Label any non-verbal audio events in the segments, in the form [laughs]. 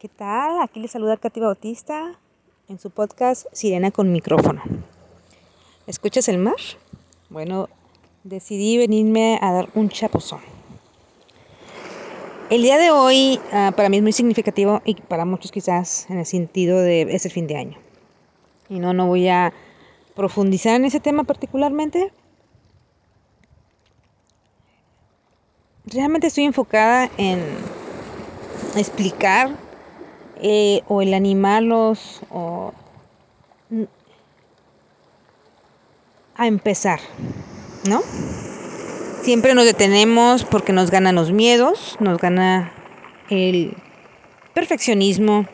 ¿Qué tal? Aquí les saluda Katy Bautista en su podcast Sirena con micrófono. ¿Escuchas el mar? Bueno, decidí venirme a dar un chapuzón. El día de hoy uh, para mí es muy significativo y para muchos quizás en el sentido de es el fin de año. Y no, no voy a profundizar en ese tema particularmente. Realmente estoy enfocada en explicar eh, o el animarlos o a empezar, ¿no? Siempre nos detenemos porque nos ganan los miedos, nos gana el perfeccionismo,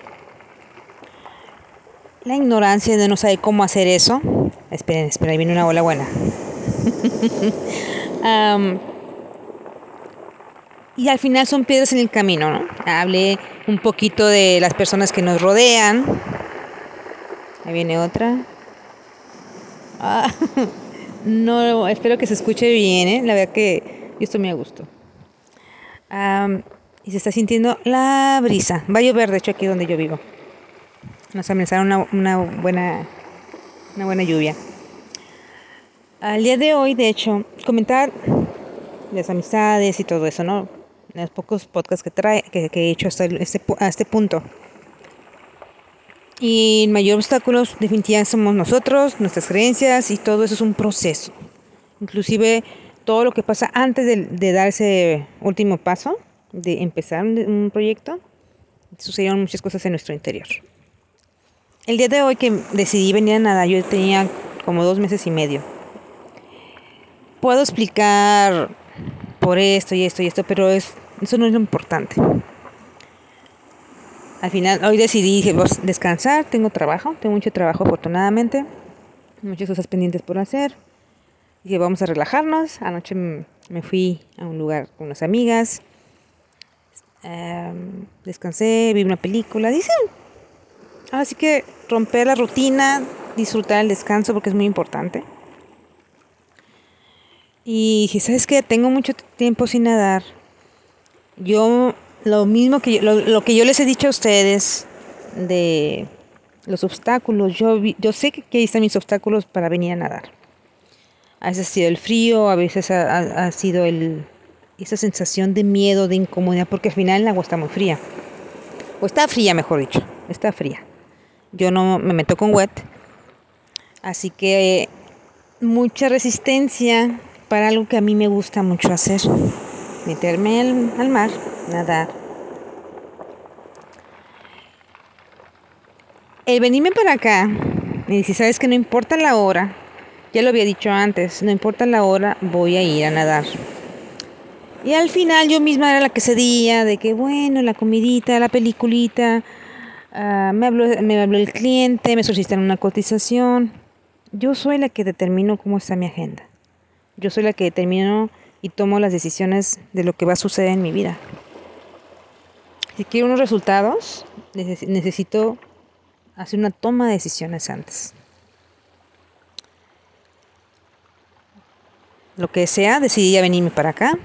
la ignorancia de no saber cómo hacer eso. Esperen, esperen, ahí viene una bola buena. [laughs] y al final son piedras en el camino, ¿no? Hablé un poquito de las personas que nos rodean. Ahí viene otra. Ah, [laughs] no, espero que se escuche bien, ¿eh? La verdad que muy a gusto. Um, y se está sintiendo la brisa. Va a llover, de hecho, aquí donde yo vivo. Nos amenazaron una, una, buena, una buena lluvia. Al día de hoy, de hecho, comentar las amistades y todo eso, ¿no? Los pocos podcasts que, trae, que, que he hecho hasta este, a este punto. Y el mayor obstáculo definitivamente somos nosotros, nuestras creencias y todo eso es un proceso. Inclusive todo lo que pasa antes de, de dar ese último paso, de empezar un, un proyecto, sucedieron muchas cosas en nuestro interior. El día de hoy que decidí venir a nada, yo tenía como dos meses y medio. Puedo explicar por esto y esto y esto, pero es eso no es lo importante. Al final, hoy decidí descansar, tengo trabajo, tengo mucho trabajo afortunadamente, muchas cosas pendientes por hacer. Dije, vamos a relajarnos. Anoche me fui a un lugar con unas amigas, eh, descansé, vi una película, dicen. Así que romper la rutina, disfrutar el descanso porque es muy importante. Y dije, ¿sabes qué? Tengo mucho tiempo sin nadar yo lo mismo que yo, lo, lo, que yo les he dicho a ustedes de los obstáculos, yo, yo sé que, ahí están mis obstáculos para venir a nadar. A veces ha sido el frío, a veces ha, ha, ha sido el, esa sensación de miedo, de incomodidad, porque al final el agua está muy fría. O está fría, mejor dicho, está fría. Yo no me meto con wet, así que mucha resistencia para algo que a mí me gusta mucho hacer meterme al, mar, nadar. El venirme para acá, y si sabes que no importa la hora, ya lo había dicho antes, no importa la hora, voy a ir a nadar. Y al final yo misma era la que cedía de que, bueno, la comidita, la peliculita, uh, me, habló, me habló el cliente, me solicitaron una cotización. Yo soy la que determino cómo está mi agenda. Yo soy la que determino y tomo las decisiones de lo que va a suceder en mi vida. Si quiero unos resultados, necesito hacer una toma de decisiones antes. Lo que sea, decidí a venirme para acá.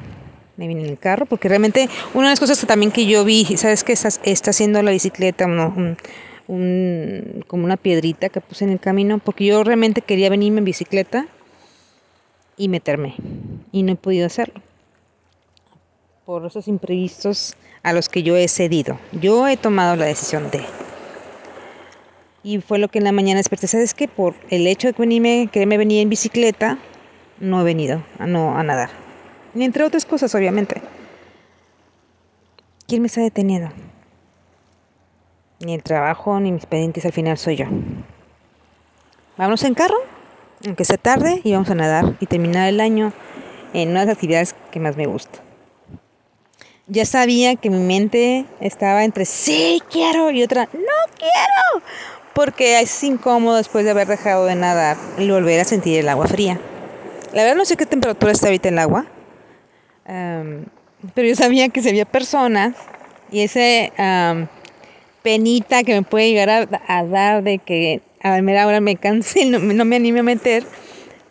Me vine en el carro, porque realmente una de las cosas que también que yo vi, ¿sabes qué? Está, haciendo la bicicleta, un, como una piedrita que puse en el camino, porque yo realmente quería venirme en bicicleta y meterme. Y no he podido hacerlo. Por esos imprevistos a los que yo he cedido. Yo he tomado la decisión de. Y fue lo que en la mañana desperté. ¿Sabes qué? Por el hecho de que venirme, quererme venir en bicicleta, no he venido a, no, a nadar. Ni entre otras cosas, obviamente. ¿Quién me está deteniendo? Ni el trabajo, ni mis pendientes al final soy yo. ¿Vamos en carro? aunque sea tarde, y vamos a nadar y terminar el año en una de las actividades que más me gusta. Ya sabía que mi mente estaba entre sí quiero y otra no quiero, porque es incómodo después de haber dejado de nadar y volver a sentir el agua fría. La verdad no sé qué temperatura está ahorita el agua, um, pero yo sabía que si había personas y ese um, penita que me puede llegar a, a dar de que a ver, ahora me [laughs] cansé, no, no, me anime a meter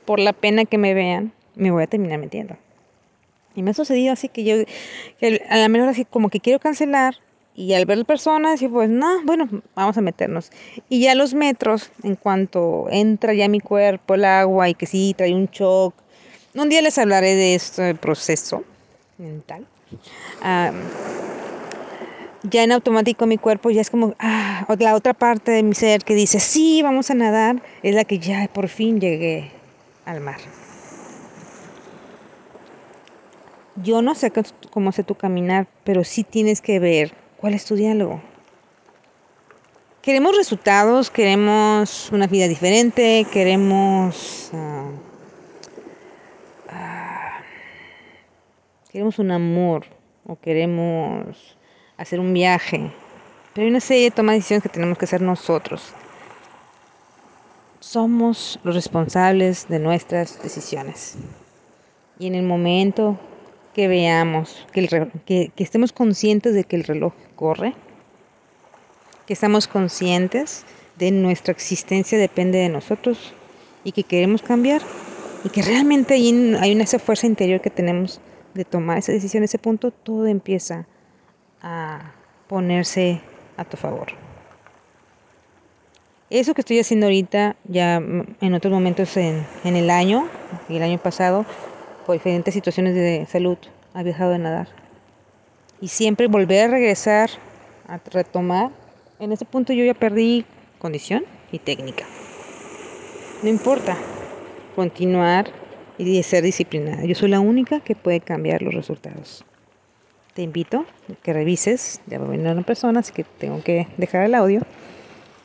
por la pena que me vean, me voy a terminar metiendo. Y me ha sucedido así que yo, que a la menor así como que quiero cancelar Y al ver personas, y pues, no, bueno, vamos a meternos. Y ya los metros, en cuanto entra ya mi cuerpo, el agua, y que sí, trae un shock. Un día les hablaré de este proceso mental. ya en automático mi cuerpo ya es como, ah, la otra parte de mi ser que dice, sí, vamos a nadar, es la que ya por fin llegué al mar. Yo no sé cómo sé tu caminar, pero sí tienes que ver cuál es tu diálogo. Queremos resultados, queremos una vida diferente, queremos... Uh, uh, queremos un amor o queremos hacer un viaje. Pero hay una serie de tomas de decisiones que tenemos que hacer nosotros. Somos los responsables de nuestras decisiones. Y en el momento que veamos, que, el, que, que estemos conscientes de que el reloj corre, que estamos conscientes de nuestra existencia depende de nosotros y que queremos cambiar y que realmente hay, hay una esa fuerza interior que tenemos de tomar esa decisión, ese punto, todo empieza a ponerse a tu favor. Eso que estoy haciendo ahorita, ya en otros momentos en, en el año, el año pasado, por diferentes situaciones de salud, ha dejado de nadar. Y siempre volver a regresar, a retomar. En ese punto yo ya perdí condición y técnica. No importa, continuar y ser disciplinada. Yo soy la única que puede cambiar los resultados. Te invito a que revises, ya va a venir una persona, así que tengo que dejar el audio,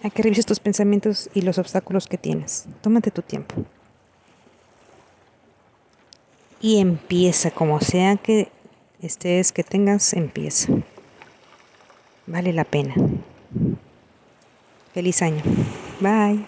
a que revises tus pensamientos y los obstáculos que tienes. Tómate tu tiempo y empieza, como sea que estés, que tengas, empieza. Vale la pena. Feliz año. Bye.